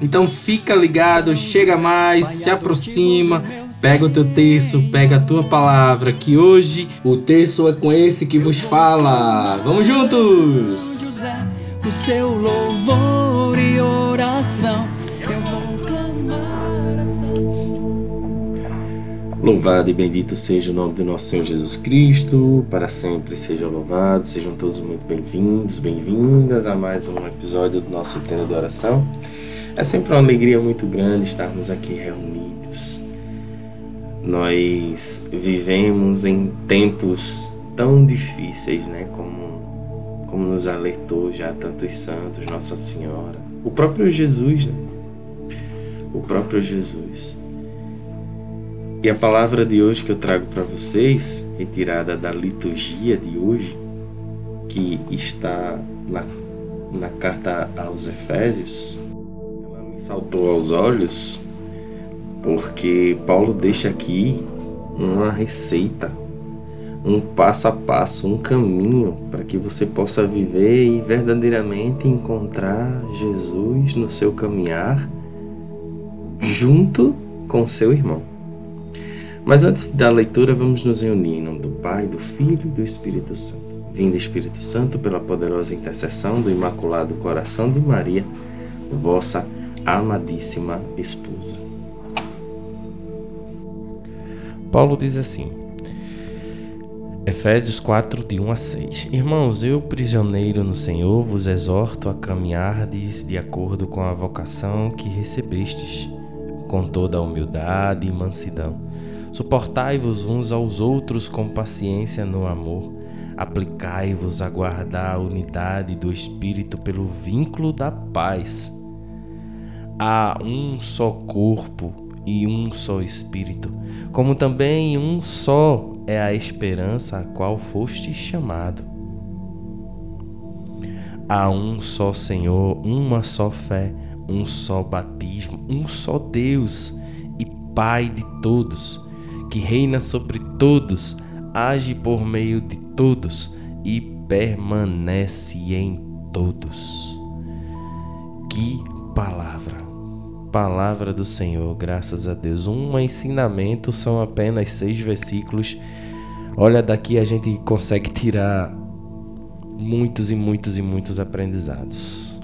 Então fica ligado, chega mais, se aproxima, pega o teu texto, pega a tua palavra, que hoje o texto é com esse que vos fala. Vamos juntos! O seu louvor e oração. Louvado e bendito seja o nome do nosso Senhor Jesus Cristo, para sempre seja louvado. Sejam todos muito bem-vindos, bem-vindas a mais um episódio do nosso Tenda de Oração. É sempre uma alegria muito grande estarmos aqui reunidos. Nós vivemos em tempos tão difíceis, né? Como, como nos alertou já tantos santos, Nossa Senhora, o próprio Jesus, né? O próprio Jesus. E a palavra de hoje que eu trago para vocês, retirada da liturgia de hoje, que está na, na carta aos Efésios, saltou aos olhos, porque Paulo deixa aqui uma receita, um passo a passo, um caminho para que você possa viver e verdadeiramente encontrar Jesus no seu caminhar junto com seu irmão. Mas antes da leitura, vamos nos reunir em nome do Pai, do Filho e do Espírito Santo. Vinda Espírito Santo, pela poderosa intercessão do Imaculado Coração de Maria, vossa amadíssima esposa. Paulo diz assim, Efésios 4, de 1 a 6: Irmãos, eu, prisioneiro no Senhor, vos exorto a caminhardes de acordo com a vocação que recebestes, com toda a humildade e mansidão Suportai-vos uns aos outros com paciência no amor. Aplicai-vos a guardar a unidade do Espírito pelo vínculo da paz. Há um só corpo e um só Espírito, como também um só é a esperança a qual foste chamado. Há um só Senhor, uma só fé, um só batismo, um só Deus e Pai de todos que reina sobre todos, age por meio de todos e permanece em todos. Que palavra! Palavra do Senhor, graças a Deus. Um ensinamento são apenas seis versículos. Olha, daqui a gente consegue tirar muitos e muitos e muitos aprendizados.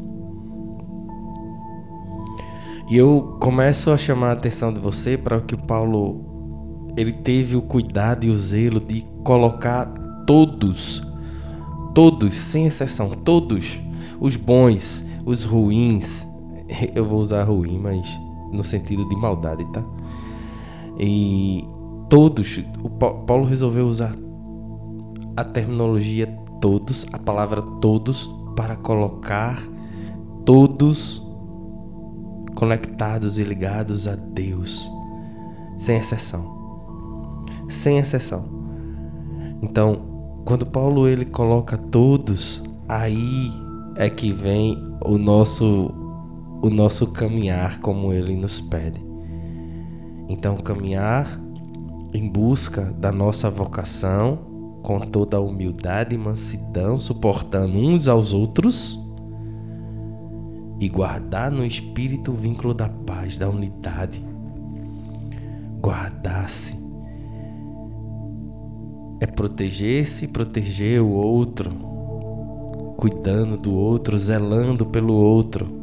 E eu começo a chamar a atenção de você para o que o Paulo ele teve o cuidado e o zelo de colocar todos, todos, sem exceção, todos, os bons, os ruins, eu vou usar ruim, mas no sentido de maldade, tá? E todos, o Paulo resolveu usar a terminologia todos, a palavra todos, para colocar todos conectados e ligados a Deus, sem exceção sem exceção. Então, quando Paulo ele coloca todos, aí é que vem o nosso o nosso caminhar como ele nos pede. Então, caminhar em busca da nossa vocação com toda a humildade e mansidão, suportando uns aos outros e guardar no espírito o vínculo da paz, da unidade. Guardar-se é proteger-se e proteger o outro, cuidando do outro, zelando pelo outro,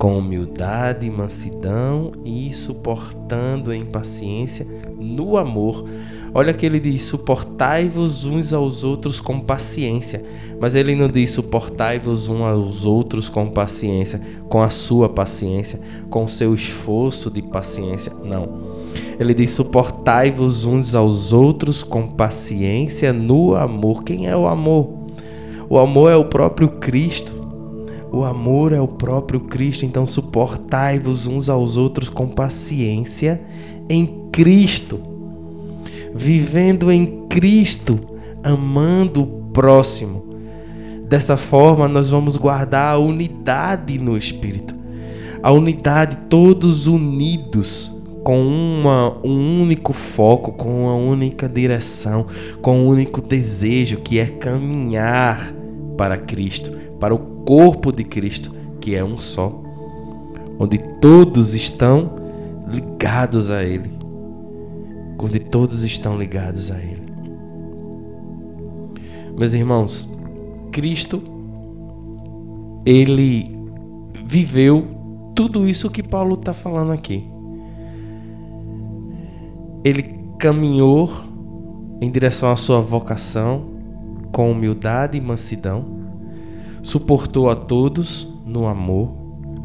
com humildade, mansidão e suportando em paciência no amor. Olha que ele diz: suportai-vos uns aos outros com paciência. Mas ele não diz suportai-vos uns aos outros com paciência, com a sua paciência, com o seu esforço de paciência. Não. Ele diz: suportai-vos uns aos outros com paciência no amor. Quem é o amor? O amor é o próprio Cristo. O amor é o próprio Cristo. Então, suportai-vos uns aos outros com paciência em Cristo. Vivendo em Cristo, amando o próximo. Dessa forma, nós vamos guardar a unidade no Espírito. A unidade, todos unidos com uma, um único foco, com uma única direção, com um único desejo que é caminhar para Cristo, para o corpo de Cristo, que é um só, onde todos estão ligados a Ele, onde todos estão ligados a Ele. Meus irmãos, Cristo, Ele viveu tudo isso que Paulo está falando aqui. Ele caminhou em direção à sua vocação com humildade e mansidão, suportou a todos no amor,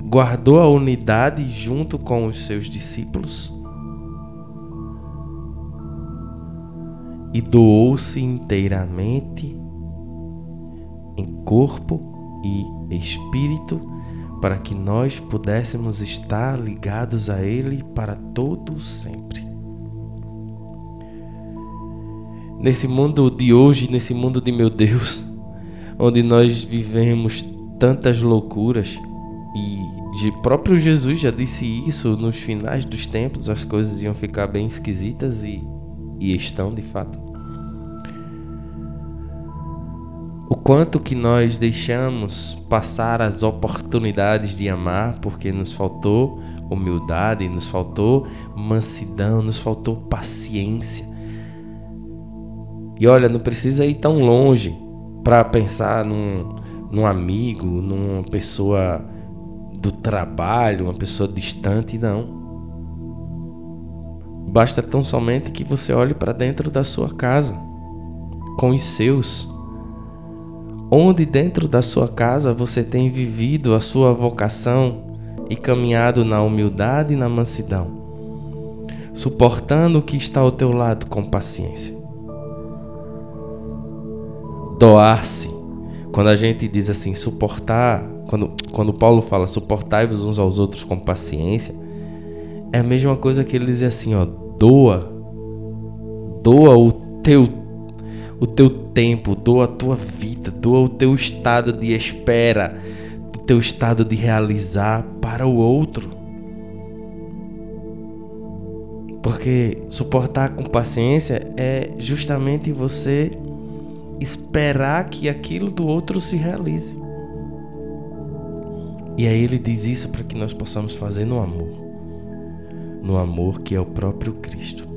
guardou a unidade junto com os seus discípulos e doou-se inteiramente em corpo e espírito para que nós pudéssemos estar ligados a Ele para todo sempre. nesse mundo de hoje, nesse mundo de meu Deus, onde nós vivemos tantas loucuras e próprio Jesus já disse isso nos finais dos tempos, as coisas iam ficar bem esquisitas e, e estão de fato. O quanto que nós deixamos passar as oportunidades de amar porque nos faltou humildade, nos faltou mansidão, nos faltou paciência. E olha, não precisa ir tão longe para pensar num, num amigo, numa pessoa do trabalho, uma pessoa distante, não. Basta tão somente que você olhe para dentro da sua casa, com os seus. Onde dentro da sua casa você tem vivido a sua vocação e caminhado na humildade e na mansidão, suportando o que está ao teu lado com paciência doar-se. Quando a gente diz assim, suportar, quando, quando Paulo fala suportai-vos uns aos outros com paciência, é a mesma coisa que ele diz assim, ó, doa, doa o teu, o teu tempo, doa a tua vida, doa o teu estado de espera, o teu estado de realizar para o outro. Porque suportar com paciência é justamente você esperar que aquilo do outro se realize. E aí ele diz isso para que nós possamos fazer no amor. No amor que é o próprio Cristo.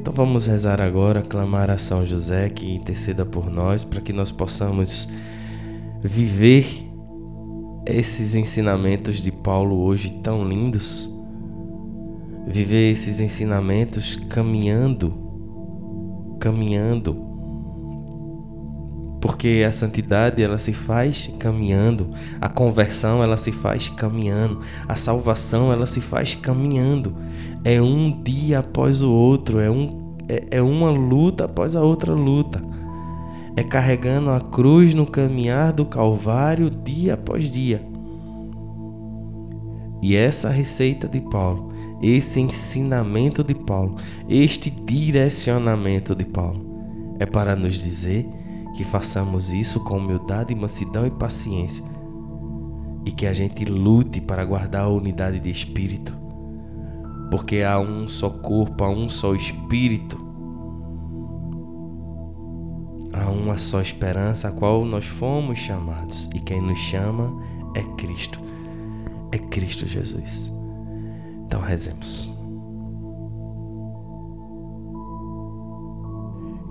Então vamos rezar agora, clamar a São José que interceda por nós para que nós possamos viver esses ensinamentos de Paulo hoje tão lindos. Viver esses ensinamentos caminhando, caminhando porque a santidade ela se faz caminhando, a conversão ela se faz caminhando, a salvação ela se faz caminhando. É um dia após o outro, é, um, é, é uma luta após a outra luta. É carregando a cruz no caminhar do Calvário dia após dia. E essa receita de Paulo, esse ensinamento de Paulo, este direcionamento de Paulo, é para nos dizer que façamos isso com humildade, mansidão e paciência. E que a gente lute para guardar a unidade de espírito. Porque há um só corpo, há um só espírito. Há uma só esperança a qual nós fomos chamados. E quem nos chama é Cristo. É Cristo Jesus. Então rezemos.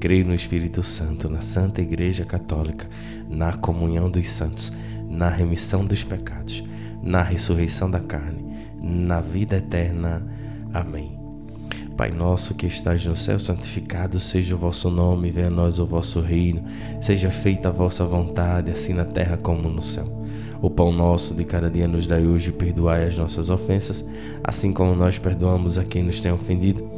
Creio no Espírito Santo, na Santa Igreja Católica, na comunhão dos santos, na remissão dos pecados, na ressurreição da carne, na vida eterna. Amém. Pai nosso que estás no céu, santificado seja o vosso nome, venha a nós o vosso reino, seja feita a vossa vontade, assim na terra como no céu. O pão nosso de cada dia nos dai hoje, perdoai as nossas ofensas, assim como nós perdoamos a quem nos tem ofendido.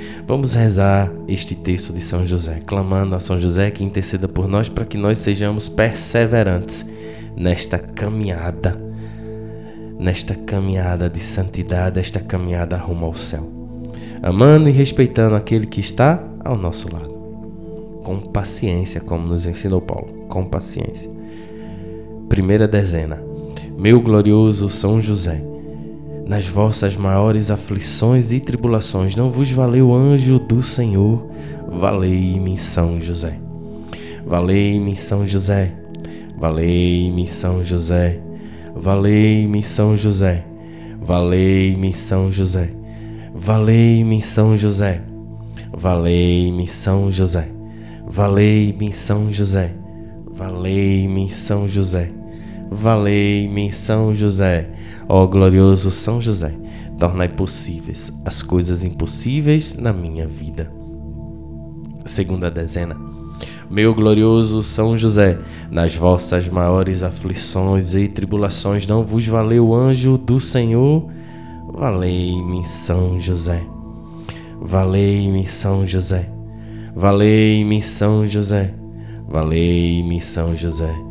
Vamos rezar este texto de São José, clamando a São José que interceda por nós para que nós sejamos perseverantes nesta caminhada, nesta caminhada de santidade, esta caminhada rumo ao céu, amando e respeitando aquele que está ao nosso lado, com paciência, como nos ensinou Paulo, com paciência. Primeira dezena. Meu glorioso São José, nas vossas maiores aflições e tribulações, não vos valeu anjo do Senhor, valei-me São José. Valei-me São José, valei-me São José, valei-me São José, valei-me São José, valei-me São José, valei-me São José, valei-me São José, valei-me São José. Valei-me, São José. Ó glorioso São José, tornai possíveis as coisas impossíveis na minha vida. Segunda dezena. Meu glorioso São José, nas vossas maiores aflições e tribulações não vos valeu o anjo do Senhor? Valei-me, São José. Valei-me, São José. Valei-me, São José. Valei-me, São José.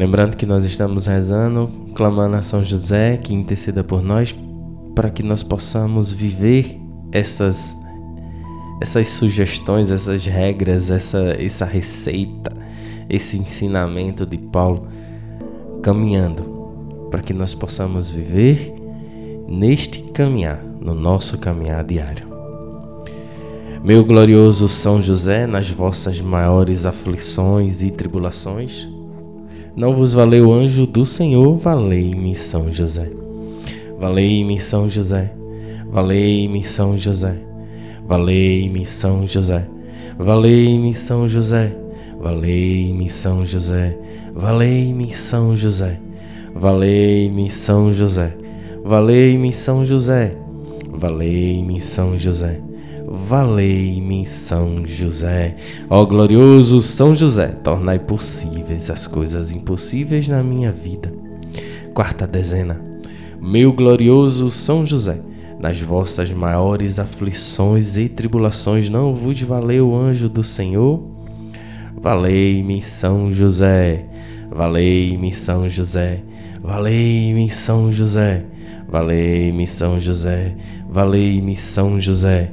Lembrando que nós estamos rezando, clamando a São José que interceda por nós para que nós possamos viver essas essas sugestões, essas regras, essa essa receita, esse ensinamento de Paulo caminhando para que nós possamos viver neste caminhar, no nosso caminhar diário. Meu glorioso São José, nas vossas maiores aflições e tribulações, não vos valeu anjo do Senhor, valei-me São José. Valei-me São José, valei-me São José, valei-me São José, valei-me São José, valei-me São José, valei-me São José, valei-me São José, valei-me São José, valei-me São José, valei-me São José. Ó glorioso São José, tornai possíveis as coisas impossíveis na minha vida. Quarta dezena meu glorioso São José, nas vossas maiores aflições e tribulações não vos valeu o anjo do Senhor? Valei-me São José, valei-me São José, valei-me São José, valei-me São José, valei-me São José,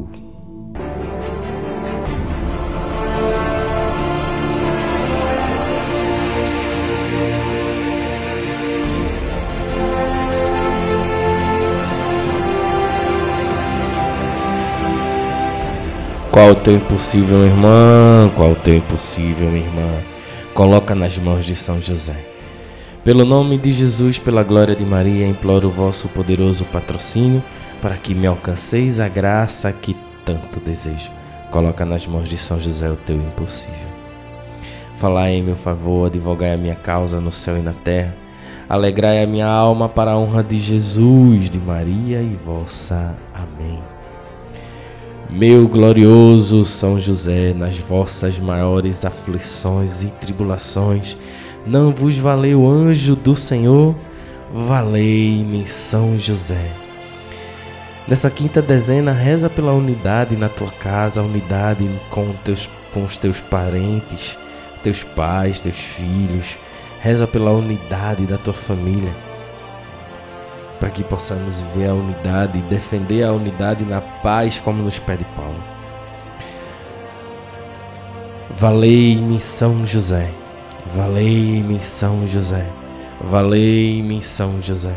Qual o teu impossível, irmã? Qual o teu impossível, irmã? Coloca nas mãos de São José. Pelo nome de Jesus, pela glória de Maria, imploro o vosso poderoso patrocínio para que me alcanceis a graça que tanto desejo. Coloca nas mãos de São José o teu impossível. Falai em meu favor, advogai a minha causa no céu e na terra. Alegrai a minha alma para a honra de Jesus, de Maria e vossa. Amém. Meu glorioso São José, nas vossas maiores aflições e tribulações, não vos valeu o anjo do Senhor? Valei-me, São José. Nessa quinta dezena, reza pela unidade na tua casa, unidade com, teus, com os teus parentes, teus pais, teus filhos. Reza pela unidade da tua família. Para que possamos ver a unidade e defender a unidade na paz, como nos pede Paulo. Valei-me São José. Valei-me São José. Valei-me São José.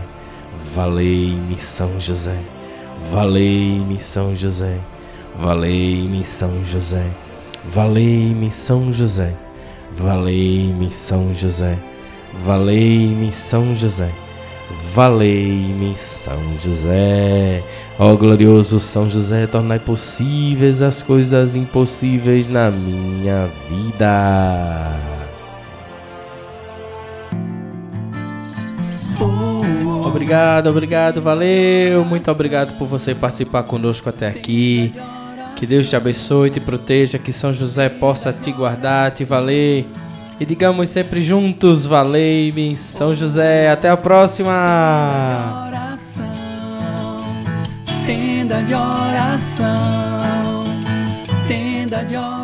Valei-me São José. Valei-me São José. Valei-me São José. Valei-me São José. Valei-me São José. Valei-me São José. Valei-me São José. Ó glorioso São José, tornai possíveis as coisas impossíveis na minha vida. Obrigado, obrigado, valeu. Muito obrigado por você participar conosco até aqui. Que Deus te abençoe, te proteja, que São José possa te guardar, te valer. E digamos sempre juntos, valei-me, São José. Até a próxima. Tenda de oração, tenda de oração.